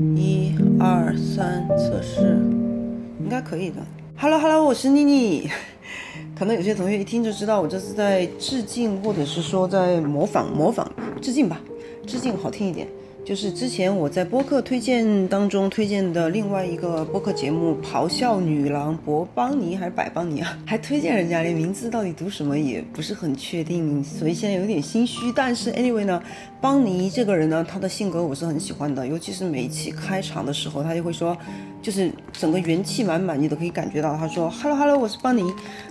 一二三，测试，应该可以的。Hello Hello，我是妮妮。可能有些同学一听就知道我这是在致敬，或者是说在模仿模仿致敬吧，致敬好听一点。就是之前我在播客推荐当中推荐的另外一个播客节目《咆哮女郎》博邦尼还是百邦尼啊？还推荐人家，连名字到底读什么也不是很确定，所以现在有点心虚。但是 anyway 呢，邦尼这个人呢，他的性格我是很喜欢的，尤其是每一期开场的时候，他就会说，就是整个元气满满，你都可以感觉到他说 “hello hello”，我是邦尼，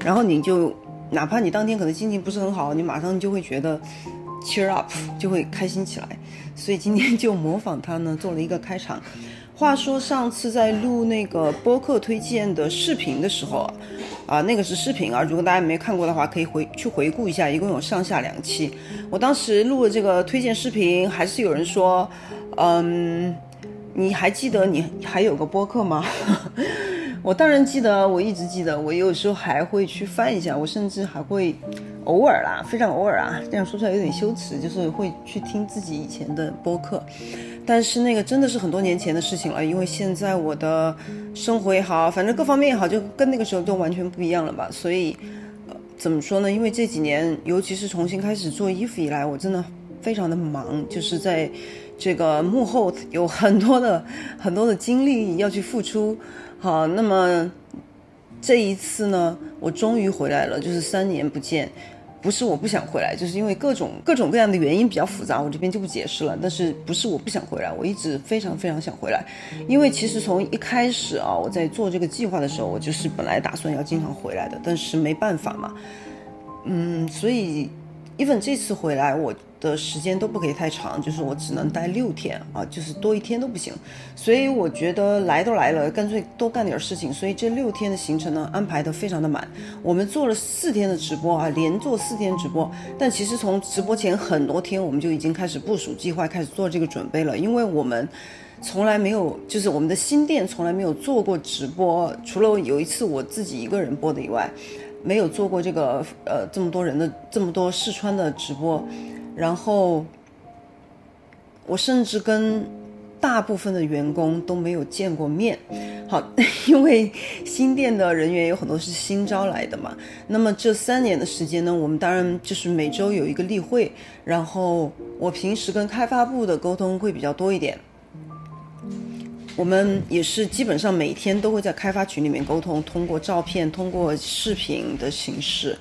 然后你就哪怕你当天可能心情不是很好，你马上就会觉得。Cheer up，就会开心起来，所以今天就模仿他呢，做了一个开场。话说上次在录那个播客推荐的视频的时候，啊，那个是视频啊，如果大家没看过的话，可以回去回顾一下，一共有上下两期。我当时录了这个推荐视频，还是有人说，嗯，你还记得你还有个播客吗？我当然记得，我一直记得，我有时候还会去翻一下，我甚至还会偶尔啦，非常偶尔啊，这样说出来有点羞耻，就是会去听自己以前的播客，但是那个真的是很多年前的事情了，因为现在我的生活也好，反正各方面也好，就跟那个时候都完全不一样了吧，所以，怎么说呢？因为这几年，尤其是重新开始做衣服以来，我真的非常的忙，就是在这个幕后有很多的很多的精力要去付出。好，那么这一次呢，我终于回来了，就是三年不见，不是我不想回来，就是因为各种各种各样的原因比较复杂，我这边就不解释了。但是不是我不想回来，我一直非常非常想回来，因为其实从一开始啊，我在做这个计划的时候，我就是本来打算要经常回来的，但是没办法嘛，嗯，所以 even 这次回来我。的时间都不可以太长，就是我只能待六天啊，就是多一天都不行。所以我觉得来都来了，干脆多干点事情。所以这六天的行程呢，安排的非常的满。我们做了四天的直播啊，连做四天直播。但其实从直播前很多天，我们就已经开始部署计划，开始做这个准备了。因为我们从来没有，就是我们的新店从来没有做过直播，除了有一次我自己一个人播的以外，没有做过这个呃这么多人的这么多试穿的直播。然后，我甚至跟大部分的员工都没有见过面。好，因为新店的人员有很多是新招来的嘛。那么这三年的时间呢，我们当然就是每周有一个例会。然后我平时跟开发部的沟通会比较多一点。我们也是基本上每天都会在开发群里面沟通，通过照片、通过视频的形式。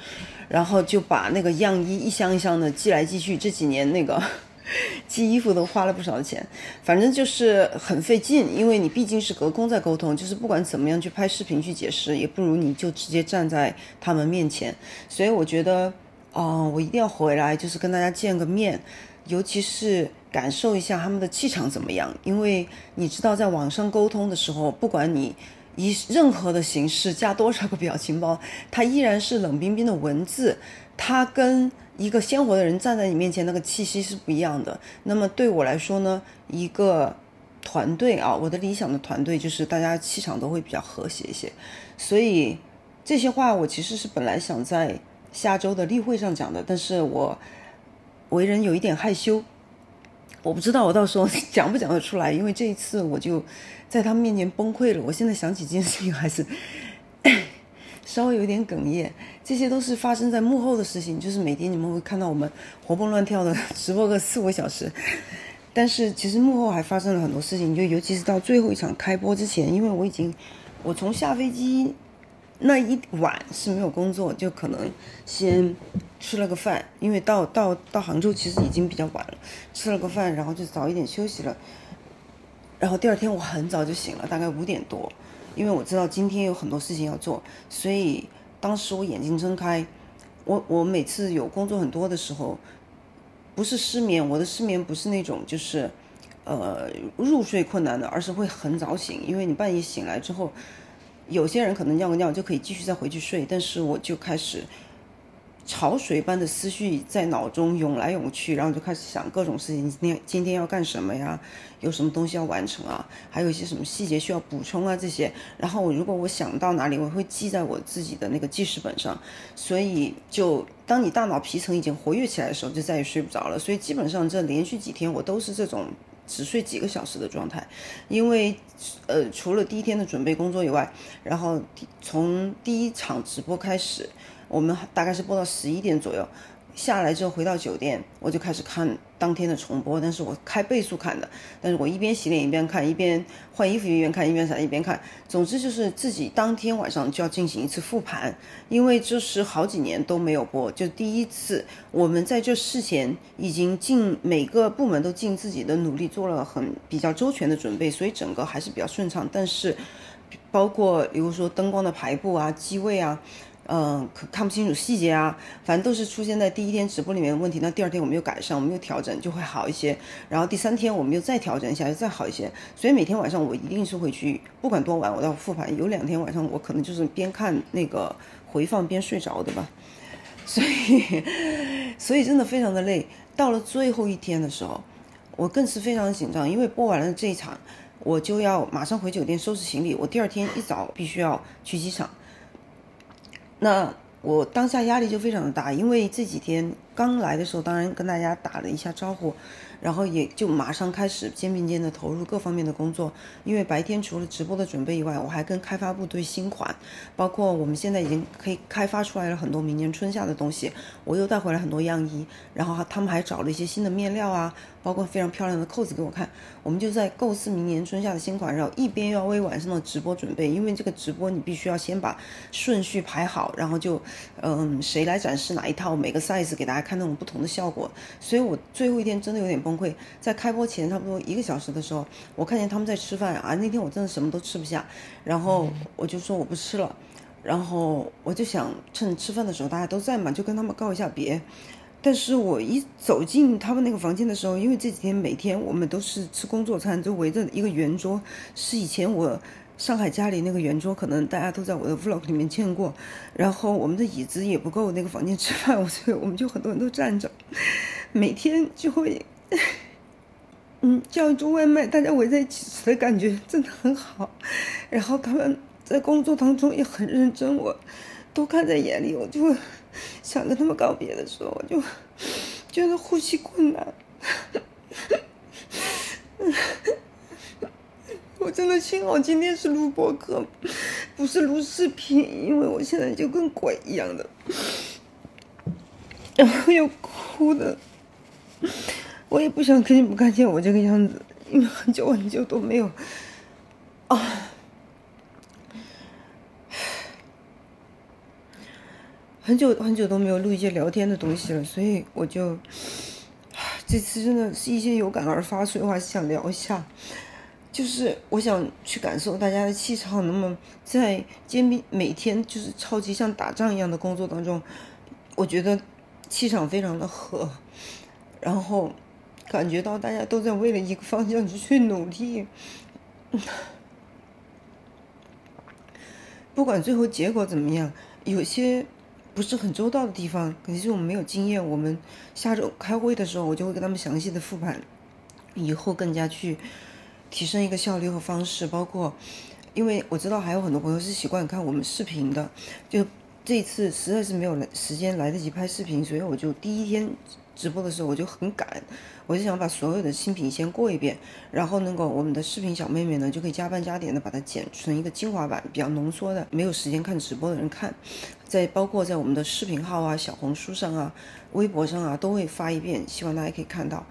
然后就把那个样衣一箱一箱的寄来寄去，这几年那个 寄衣服都花了不少钱，反正就是很费劲，因为你毕竟是隔空在沟通，就是不管怎么样去拍视频去解释，也不如你就直接站在他们面前。所以我觉得，哦，我一定要回来，就是跟大家见个面，尤其是感受一下他们的气场怎么样，因为你知道，在网上沟通的时候，不管你。以任何的形式加多少个表情包，它依然是冷冰冰的文字，它跟一个鲜活的人站在你面前那个气息是不一样的。那么对我来说呢，一个团队啊，我的理想的团队就是大家气场都会比较和谐一些。所以这些话我其实是本来想在下周的例会上讲的，但是我为人有一点害羞。我不知道我到时候讲不讲得出来，因为这一次我就在他们面前崩溃了。我现在想起这件事情还是 稍微有点哽咽。这些都是发生在幕后的事情，就是每天你们会看到我们活蹦乱跳的直播个四五个小时，但是其实幕后还发生了很多事情，就尤其是到最后一场开播之前，因为我已经我从下飞机。那一晚是没有工作，就可能先吃了个饭，因为到到到杭州其实已经比较晚了，吃了个饭，然后就早一点休息了。然后第二天我很早就醒了，大概五点多，因为我知道今天有很多事情要做，所以当时我眼睛睁开，我我每次有工作很多的时候，不是失眠，我的失眠不是那种就是，呃入睡困难的，而是会很早醒，因为你半夜醒来之后。有些人可能尿个尿就可以继续再回去睡，但是我就开始潮水般的思绪在脑中涌来涌去，然后就开始想各种事情，今天今天要干什么呀？有什么东西要完成啊？还有一些什么细节需要补充啊？这些，然后我如果我想到哪里，我会记在我自己的那个记事本上。所以，就当你大脑皮层已经活跃起来的时候，就再也睡不着了。所以基本上这连续几天我都是这种只睡几个小时的状态，因为呃除了第一天的准备工作以外，然后从第一场直播开始，我们大概是播到十一点左右。下来之后回到酒店，我就开始看当天的重播，但是我开倍速看的。但是我一边洗脸一边看，一边换衣服一边看，一边啥一边看。总之就是自己当天晚上就要进行一次复盘，因为这是好几年都没有播，就第一次。我们在这事前已经尽每个部门都尽自己的努力做了很比较周全的准备，所以整个还是比较顺畅。但是包括比如说灯光的排布啊、机位啊。嗯，可看不清楚细节啊，反正都是出现在第一天直播里面的问题。那第二天我们又改善，我们又调整，就会好一些。然后第三天我们又再调整一下，就再好一些。所以每天晚上我一定是会去，不管多晚，我都要复盘。有两天晚上我可能就是边看那个回放边睡着的吧。所以，所以真的非常的累。到了最后一天的时候，我更是非常的紧张，因为播完了这一场，我就要马上回酒店收拾行李。我第二天一早必须要去机场。那我当下压力就非常的大，因为这几天刚来的时候，当然跟大家打了一下招呼。然后也就马上开始肩并肩的投入各方面的工作，因为白天除了直播的准备以外，我还跟开发部对新款，包括我们现在已经可以开发出来了很多明年春夏的东西，我又带回来很多样衣，然后他们还找了一些新的面料啊，包括非常漂亮的扣子给我看，我们就在构思明年春夏的新款，然后一边要为晚上的直播准备，因为这个直播你必须要先把顺序排好，然后就嗯谁来展示哪一套，每个 size 给大家看那种不同的效果，所以我最后一天真的有点。崩溃，在开播前差不多一个小时的时候，我看见他们在吃饭啊。那天我真的什么都吃不下，然后我就说我不吃了。然后我就想趁吃饭的时候大家都在嘛，就跟他们告一下别。但是我一走进他们那个房间的时候，因为这几天每天我们都是吃工作餐，就围着一个圆桌，是以前我上海家里那个圆桌，可能大家都在我的 vlog 里面见过。然后我们的椅子也不够那个房间吃饭，所以我们就很多人都站着，每天就会。嗯，叫一桌外卖，大家围在一起吃的感觉真的很好。然后他们在工作当中也很认真，我都看在眼里。我就想跟他们告别的时候，我就觉得呼吸困难。我真的幸好今天是录播课，不是录视频，因为我现在就跟鬼一样的，然后又哭的。我也不想给你们看见我这个样子，因为很久很久都没有啊，很久很久都没有录一些聊天的东西了，所以我就这次真的是一些有感而发，所以我还是想聊一下，就是我想去感受大家的气场。那么在肩并每天就是超级像打仗一样的工作当中，我觉得气场非常的和，然后。感觉到大家都在为了一个方向去努力，不管最后结果怎么样，有些不是很周到的地方，肯定是我们没有经验。我们下周开会的时候，我就会跟他们详细的复盘，以后更加去提升一个效率和方式。包括，因为我知道还有很多朋友是习惯看我们视频的，就这次实在是没有来时间来得及拍视频，所以我就第一天。直播的时候我就很赶，我就想把所有的新品先过一遍，然后能够我们的视频小妹妹呢就可以加班加点的把它剪成一个精华版，比较浓缩的，没有时间看直播的人看，在包括在我们的视频号啊、小红书上啊、微博上啊都会发一遍，希望大家可以看到。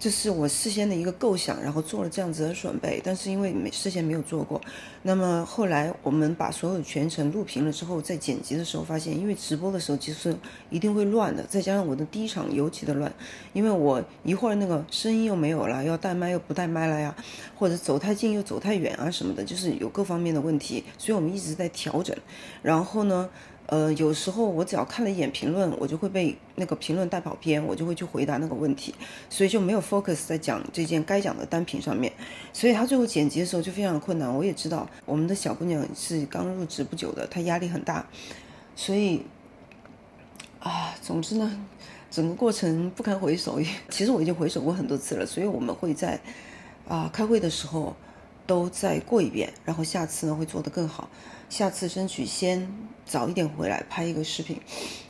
这是我事先的一个构想，然后做了这样子的准备，但是因为没事先没有做过，那么后来我们把所有全程录屏了之后，在剪辑的时候发现，因为直播的时候其实一定会乱的，再加上我的第一场尤其的乱，因为我一会儿那个声音又没有了，要带麦又不带麦了呀，或者走太近又走太远啊什么的，就是有各方面的问题，所以我们一直在调整，然后呢。呃，有时候我只要看了一眼评论，我就会被那个评论带跑偏，我就会去回答那个问题，所以就没有 focus 在讲这件该讲的单品上面，所以他最后剪辑的时候就非常困难。我也知道我们的小姑娘是刚入职不久的，她压力很大，所以啊，总之呢，整个过程不堪回首。其实我已经回首过很多次了，所以我们会在啊开会的时候都再过一遍，然后下次呢会做得更好。下次争取先早一点回来拍一个视频，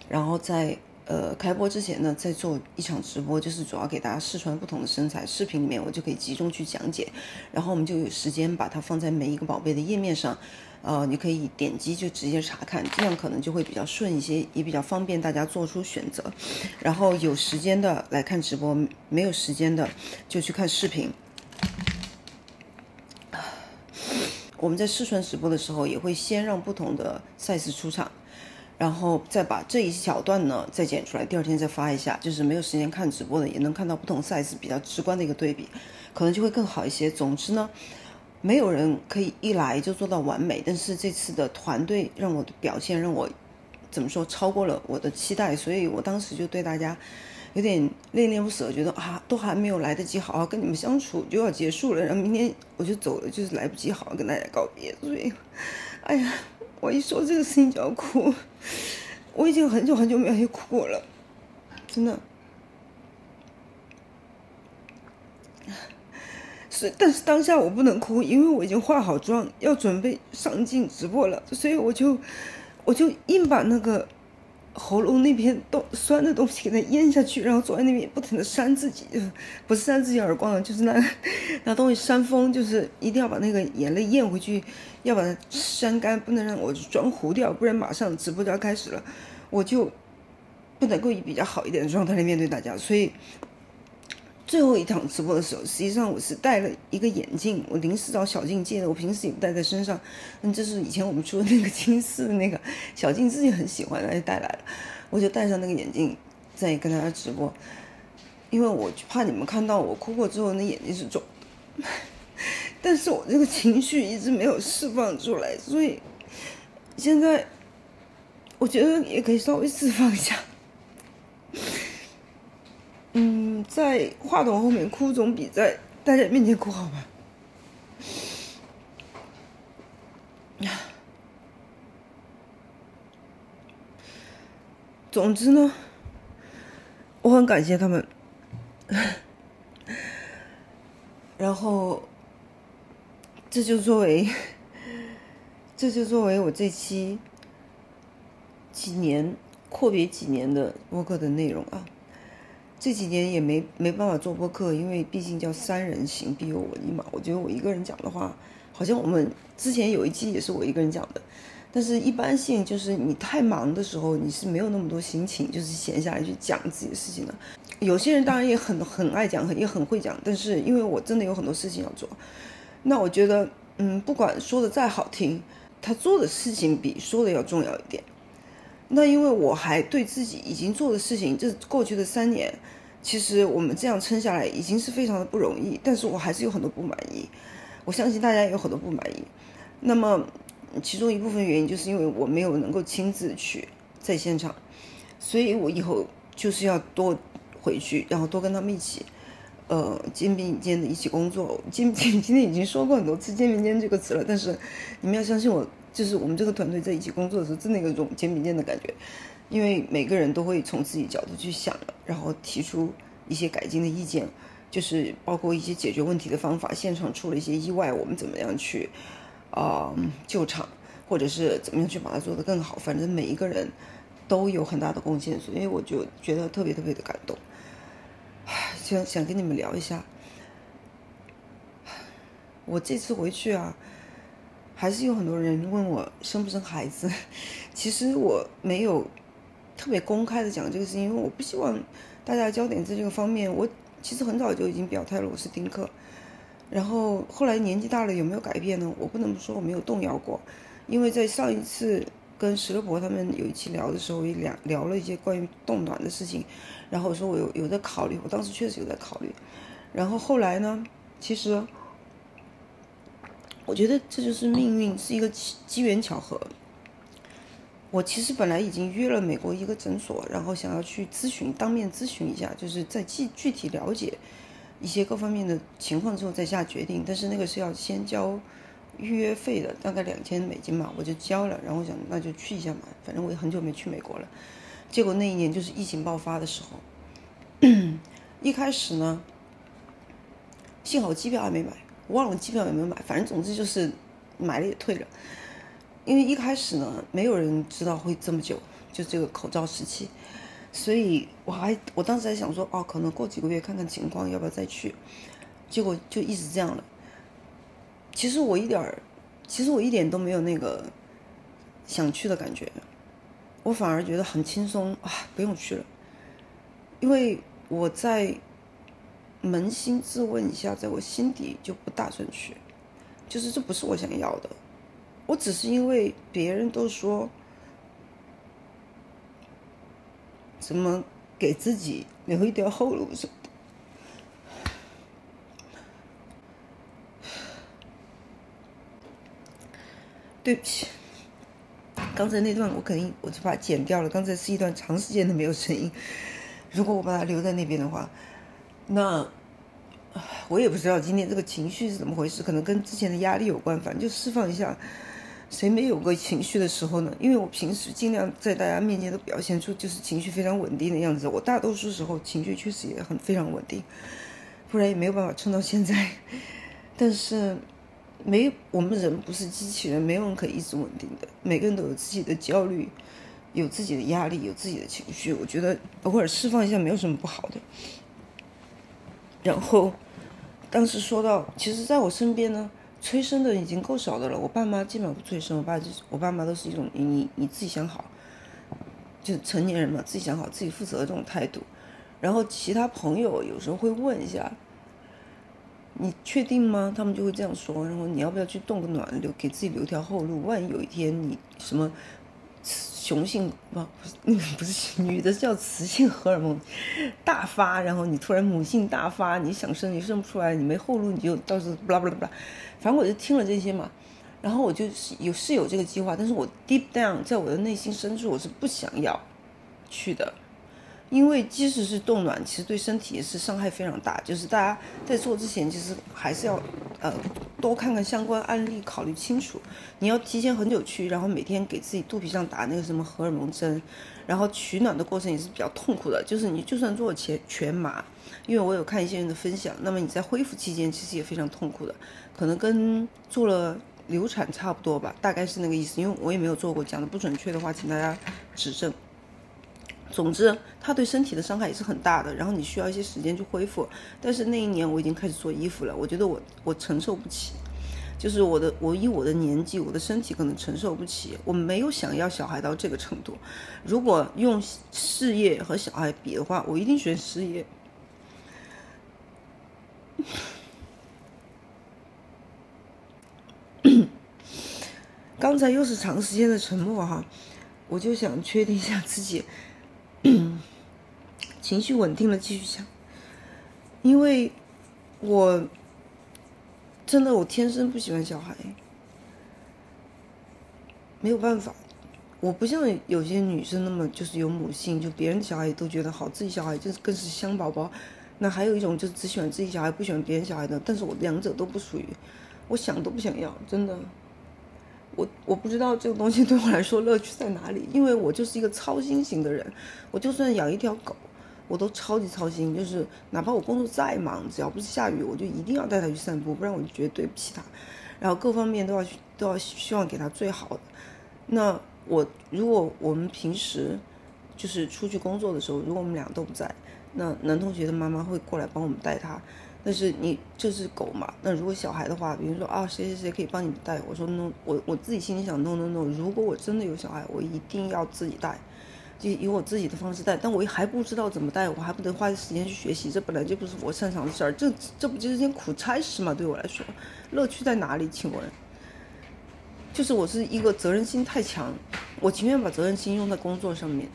然后再呃，开播之前呢，在做一场直播，就是主要给大家试穿不同的身材。视频里面我就可以集中去讲解，然后我们就有时间把它放在每一个宝贝的页面上，呃，你可以点击就直接查看，这样可能就会比较顺一些，也比较方便大家做出选择。然后有时间的来看直播，没有时间的就去看视频。我们在试穿直播的时候，也会先让不同的赛事出场。然后再把这一小段呢再剪出来，第二天再发一下，就是没有时间看直播的也能看到不同 size 比较直观的一个对比，可能就会更好一些。总之呢，没有人可以一来就做到完美，但是这次的团队让我的表现让我怎么说超过了我的期待，所以我当时就对大家有点恋恋不舍，觉得啊都还没有来得及好好跟你们相处就要结束了，然后明天我就走了，就是来不及好好跟大家告别，所以，哎呀。我一说这个事情就要哭，我已经很久很久没有哭过了，真的。是，但是当下我不能哭，因为我已经化好妆，要准备上镜直播了，所以我就，我就硬把那个。喉咙那边都酸的东西给它咽下去，然后坐在那边不停的扇自己，不是扇自己耳光了，就是拿拿 东西扇风，就是一定要把那个眼泪咽回去，要把它扇干，不能让我妆糊掉，不然马上直播就要开始了，我就不能够以比较好一点的状态来面对大家，所以。最后一场直播的时候，实际上我是戴了一个眼镜，我临时找小静借的，我平时也不戴在身上。嗯，这是以前我们出的那个金丝的那个小静自己很喜欢，她就带来了，我就戴上那个眼镜在跟大家直播，因为我怕你们看到我哭过之后那眼睛是肿的，但是我这个情绪一直没有释放出来，所以现在我觉得也可以稍微释放一下。嗯，在话筒后面哭总比在大家面前哭好吧？总之呢，我很感谢他们。然后，这就作为，这就作为我这期几年阔别几年的播客的内容啊。这几年也没没办法做播客，因为毕竟叫三人行必有我一嘛。我觉得我一个人讲的话，好像我们之前有一期也是我一个人讲的，但是一般性就是你太忙的时候，你是没有那么多心情，就是闲下来去讲自己的事情的。有些人当然也很很爱讲，也很会讲，但是因为我真的有很多事情要做，那我觉得，嗯，不管说的再好听，他做的事情比说的要重要一点。那因为我还对自己已经做的事情，这过去的三年，其实我们这样撑下来已经是非常的不容易，但是我还是有很多不满意，我相信大家有很多不满意。那么，其中一部分原因就是因为我没有能够亲自去在现场，所以我以后就是要多回去，然后多跟他们一起，呃，肩并肩的一起工作。肩今天已经说过很多次“肩并肩”这个词了，但是你们要相信我。就是我们这个团队在一起工作的时候，真的有种肩并肩的感觉，因为每个人都会从自己角度去想，然后提出一些改进的意见，就是包括一些解决问题的方法。现场出了一些意外，我们怎么样去啊救场，或者是怎么样去把它做得更好？反正每一个人都有很大的贡献，所以我就觉得特别特别的感动。想想跟你们聊一下，我这次回去啊。还是有很多人问我生不生孩子，其实我没有特别公开的讲这个事情，因为我不希望大家焦点在这个方面。我其实很早就已经表态了，我是丁克。然后后来年纪大了有没有改变呢？我不能说我没有动摇过，因为在上一次跟石头婆他们有一期聊的时候，也聊聊了一些关于冻卵的事情，然后我说我有有在考虑，我当时确实有在考虑。然后后来呢，其实。我觉得这就是命运，是一个机机缘巧合。我其实本来已经约了美国一个诊所，然后想要去咨询，当面咨询一下，就是在具具体了解一些各方面的情况之后再下决定。但是那个是要先交预约费的，大概两千美金嘛，我就交了。然后想那就去一下嘛，反正我也很久没去美国了。结果那一年就是疫情爆发的时候，一开始呢，幸好机票还没买。忘了机票有没有买，反正总之就是买了也退了，因为一开始呢，没有人知道会这么久，就这个口罩时期。所以我还我当时还想说，哦，可能过几个月看看情况，要不要再去。结果就一直这样了。其实我一点，其实我一点都没有那个想去的感觉，我反而觉得很轻松啊，不用去了。因为我在扪心自问一下，在我心底就不打算去，就是这不是我想要的。我只是因为别人都说，怎么给自己留一条后路什么的。对不起，刚才那段我肯定我就把它剪掉了。刚才是一段长时间的没有声音，如果我把它留在那边的话，那我也不知道今天这个情绪是怎么回事，可能跟之前的压力有关。反正就释放一下。谁没有过情绪的时候呢？因为我平时尽量在大家面前都表现出就是情绪非常稳定的样子。我大多数时候情绪确实也很非常稳定，不然也没有办法撑到现在。但是，没我们人不是机器人，没有人可以一直稳定的。每个人都有自己的焦虑，有自己的压力，有自己的情绪。我觉得偶尔释放一下没有什么不好的。然后，当时说到，其实在我身边呢。催生的已经够少的了，我爸妈基本上不催生，我爸就我爸妈都是一种你你自己想好，就成年人嘛，自己想好自己负责的这种态度。然后其他朋友有时候会问一下，你确定吗？他们就会这样说，然后你要不要去动个暖，留给自己留条后路，万一有一天你什么。雄性不不是不是 女的叫雌性荷尔蒙大发，然后你突然母性大发，你想生你生不出来，你没后路你就到时候不啦不啦不啦，反正我就听了这些嘛，然后我就是有是有这个计划，但是我 deep down 在我的内心深处我是不想要去的。因为即使是冻卵，其实对身体也是伤害非常大。就是大家在做之前，其实还是要呃多看看相关案例，考虑清楚。你要提前很久去，然后每天给自己肚皮上打那个什么荷尔蒙针，然后取暖的过程也是比较痛苦的。就是你就算做全全麻，因为我有看一些人的分享，那么你在恢复期间其实也非常痛苦的，可能跟做了流产差不多吧，大概是那个意思。因为我也没有做过，讲的不准确的话，请大家指正。总之，它对身体的伤害也是很大的。然后你需要一些时间去恢复。但是那一年我已经开始做衣服了，我觉得我我承受不起，就是我的我以我的年纪，我的身体可能承受不起。我没有想要小孩到这个程度。如果用事业和小孩比的话，我一定选事业。刚才又是长时间的沉默哈，我就想确定一下自己。情绪稳定了，继续想。因为，我真的我天生不喜欢小孩，没有办法。我不像有些女生那么就是有母性，就别人小孩都觉得好，自己小孩就是更是香宝宝。那还有一种就是只喜欢自己小孩，不喜欢别人小孩的。但是我两者都不属于，我想都不想要，真的。我我不知道这个东西 对我来说乐趣在哪里，因为我就是一个操心型的人。我就算养一条狗，我都超级操心，就是哪怕我工作再忙，只要不是下雨，我就一定要带它去散步，不然我就觉得对不起它。然后各方面都要都要希望给它最好的。那我如果我们平时就是出去工作的时候，如果我们俩都不在，那男同学的妈妈会过来帮我们带它。但是你这是狗嘛？那如果小孩的话，比如说啊，谁谁谁可以帮你带？我说 no，我我自己心里想 no no no。如果我真的有小孩，我一定要自己带，就以我自己的方式带。但我还不知道怎么带，我还不得花时间去学习，这本来就不是我擅长的事儿。这这不就是件苦差事吗？对我来说，乐趣在哪里？请问，就是我是一个责任心太强，我情愿把责任心用在工作上面。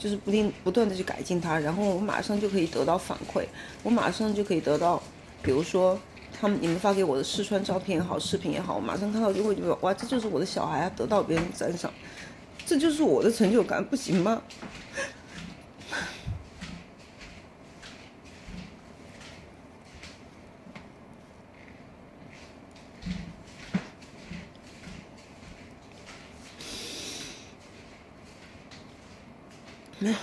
就是不定不断的去改进它，然后我马上就可以得到反馈，我马上就可以得到，比如说他们你们发给我的试穿照片也好，视频也好，我马上看到就会觉得哇，这就是我的小孩啊，得到别人赞赏，这就是我的成就感，不行吗？没有，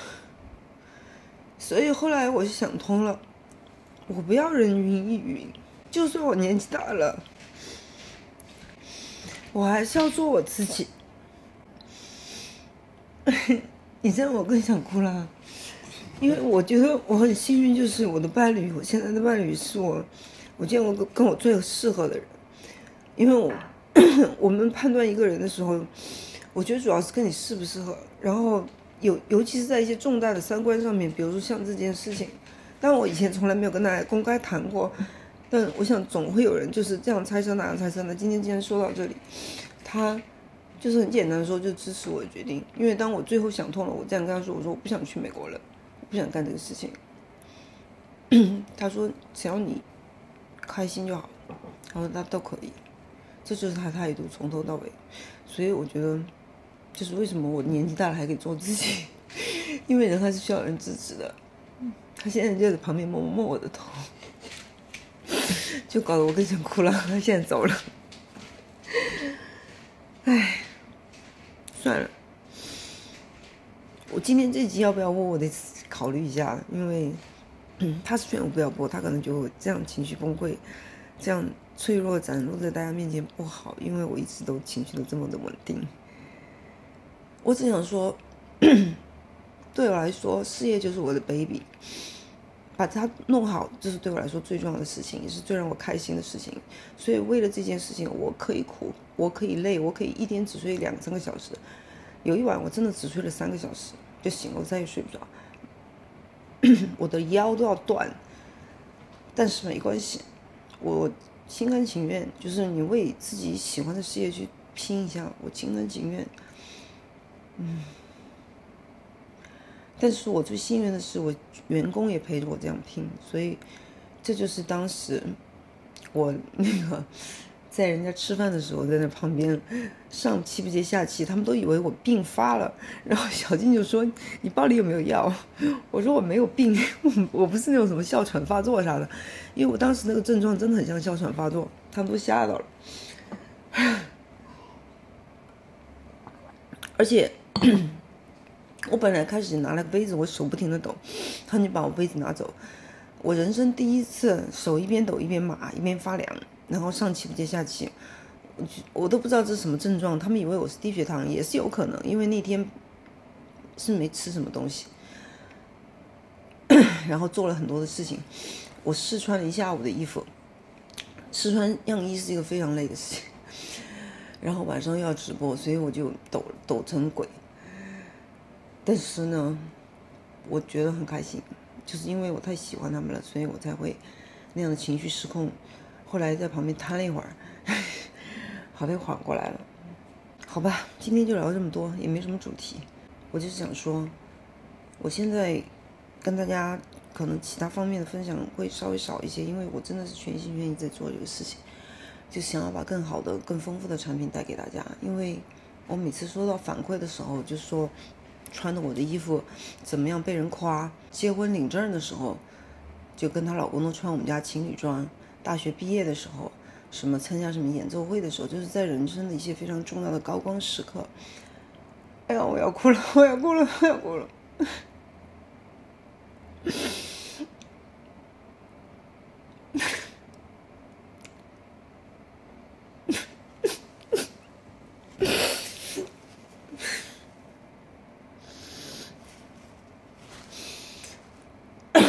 所以后来我就想通了，我不要人云亦云，就算我年纪大了，我还是要做我自己。你这样我更想哭了，因为我觉得我很幸运，就是我的伴侣，我现在的伴侣是我我见过跟我最适合的人。因为我 我们判断一个人的时候，我觉得主要是跟你适不适合，然后尤尤其是在一些重大的三观上面，比如说像这件事情，但我以前从来没有跟大家公开谈过，但我想总会有人就是这样猜测那样猜测的。今天既然说到这里，他。就是很简单说，就支持我的决定。因为当我最后想通了，我这样跟他说：“我说我不想去美国了，我不想干这个事情。”他说：“只要你开心就好。”他说：“那都可以。”这就是他态度，从头到尾。所以我觉得，就是为什么我年纪大了还可以做自己，因为人还是需要人支持的。他现在就在旁边摸摸我的头，就搞得我更想哭了。他现在走了，唉。算了，我今天这集要不要播？我得考虑一下，因为 他是劝我不要播，他可能觉得这样情绪崩溃，这样脆弱展露在大家面前不好，因为我一直都情绪都这么的稳定。我只想说，对我来说，事业就是我的 baby，把它弄好，这是对我来说最重要的事情，也是最让我开心的事情。所以为了这件事情，我可以哭。我可以累，我可以一天只睡两三个小时。有一晚我真的只睡了三个小时就醒了，我再也睡不着，我的腰都要断。但是没关系，我心甘情愿。就是你为自己喜欢的事业去拼一下，我心甘情愿。嗯。但是我最幸运的是，我员工也陪着我这样拼，所以这就是当时我那个。在人家吃饭的时候，在那旁边上气不接下气，他们都以为我病发了。然后小静就说：“你包里有没有药？” 我说：“我没有病，我不是那种什么哮喘发作啥的。”因为我当时那个症状真的很像哮喘发作，他们都吓到了。而且 我本来开始拿了个杯子，我手不停的抖，他就把我杯子拿走。我人生第一次手一边抖一边麻一边发凉。然后上气不接下气，我我都不知道这是什么症状，他们以为我是低血糖，也是有可能，因为那天是没吃什么东西，然后做了很多的事情，我试穿了一下午的衣服，试穿样衣是一个非常累的事情，然后晚上又要直播，所以我就抖抖成鬼，但是呢，我觉得很开心，就是因为我太喜欢他们了，所以我才会那样的情绪失控。后来在旁边瘫了一会儿，好在缓过来了。好吧，今天就聊这么多，也没什么主题。我就是想说，我现在跟大家可能其他方面的分享会稍微少一些，因为我真的是全心全意在做这个事情，就想要把更好的、更丰富的产品带给大家。因为我每次收到反馈的时候，就说穿的我的衣服怎么样被人夸，结婚领证的时候，就跟她老公都穿我们家情侣装。大学毕业的时候，什么参加什么演奏会的时候，就是在人生的一些非常重要的高光时刻。哎呀，我要哭了，我要哭了，我要哭了。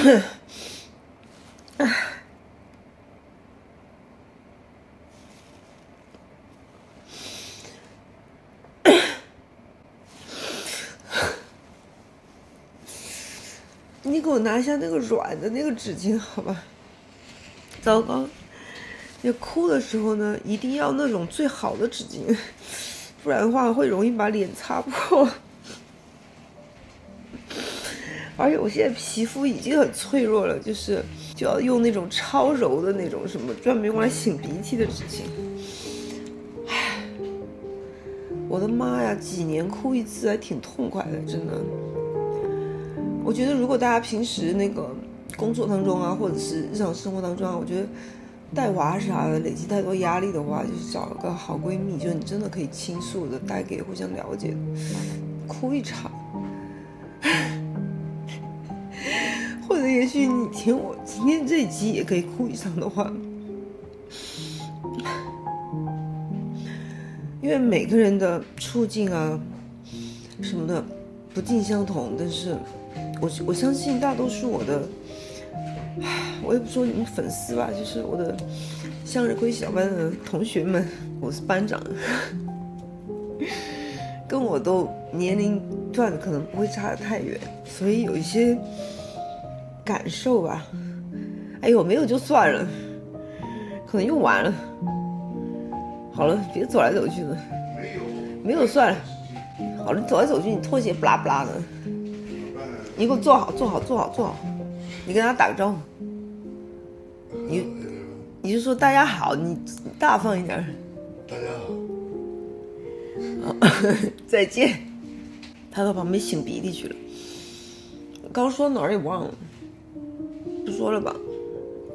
你给我拿一下那个软的那个纸巾，好吧？糟糕，你哭的时候呢，一定要那种最好的纸巾，不然的话会容易把脸擦破。而且我现在皮肤已经很脆弱了，就是就要用那种超柔的那种什么专门用来擤鼻涕的纸巾。唉，我的妈呀，几年哭一次还挺痛快的，真的。我觉得，如果大家平时那个工作当中啊，或者是日常生活当中啊，我觉得带娃啥的累积太多压力的话，就是找个好闺蜜，就是你真的可以倾诉的，带给互相了解，哭一场，许你听我今天这一集也可以哭一场的话，因为每个人的处境啊什么的不尽相同，但是。我我相信大多数我的，我也不说你们粉丝吧，就是我的向日葵小班的同学们，我是班长，跟我都年龄段可能不会差得太远，所以有一些感受吧。哎呦，没有就算了，可能用完了。好了，别走来走去的。没有，没有算了。好了，你走来走去，你拖鞋不拉不拉的。你给我坐好，坐好，坐好，坐好。你跟他打个招呼。你，你就说大家好，你大方一点。大家好。再见。他到旁边擤鼻涕去了。刚说哪儿也忘了，不说了吧。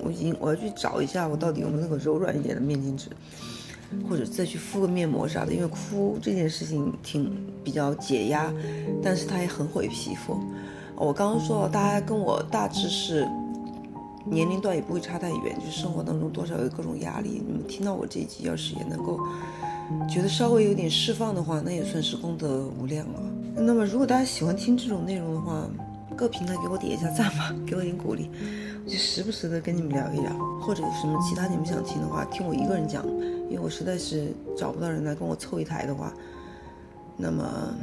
我已经我要去找一下，我到底有没有那个柔软一点的面巾纸。或者再去敷个面膜啥的，因为哭这件事情挺比较解压，但是它也很毁皮肤。我刚刚说了，大家跟我大致是年龄段也不会差太远，就是生活当中多少有各种压力。你们听到我这一集，要是也能够觉得稍微有点释放的话，那也算是功德无量了。那么如果大家喜欢听这种内容的话，各平台给我点一下赞吧，给我点鼓励，我就时不时的跟你们聊一聊，或者有什么其他你们想听的话，听我一个人讲。因为我实在是找不到人来跟我凑一台的话，那么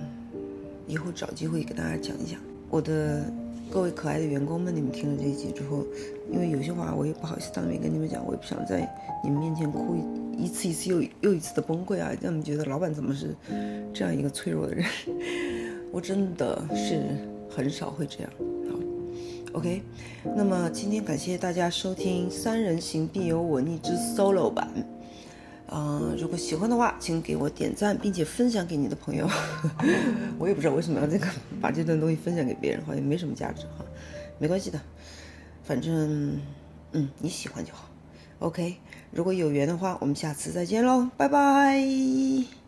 以后找机会给大家讲一讲。我的各位可爱的员工们，你们听了这一集之后，因为有些话我也不好意思当面跟你们讲，我也不想在你们面前哭一次一次又又一次的崩溃啊，让你们觉得老板怎么是这样一个脆弱的人。我真的是很少会这样。好，OK，那么今天感谢大家收听《三人行必有我》一支 solo 版。嗯，如果喜欢的话，请给我点赞，并且分享给你的朋友。我也不知道为什么要这个把这段东西分享给别人，好像没什么价值哈。没关系的，反正嗯你喜欢就好。OK，如果有缘的话，我们下次再见喽，拜拜。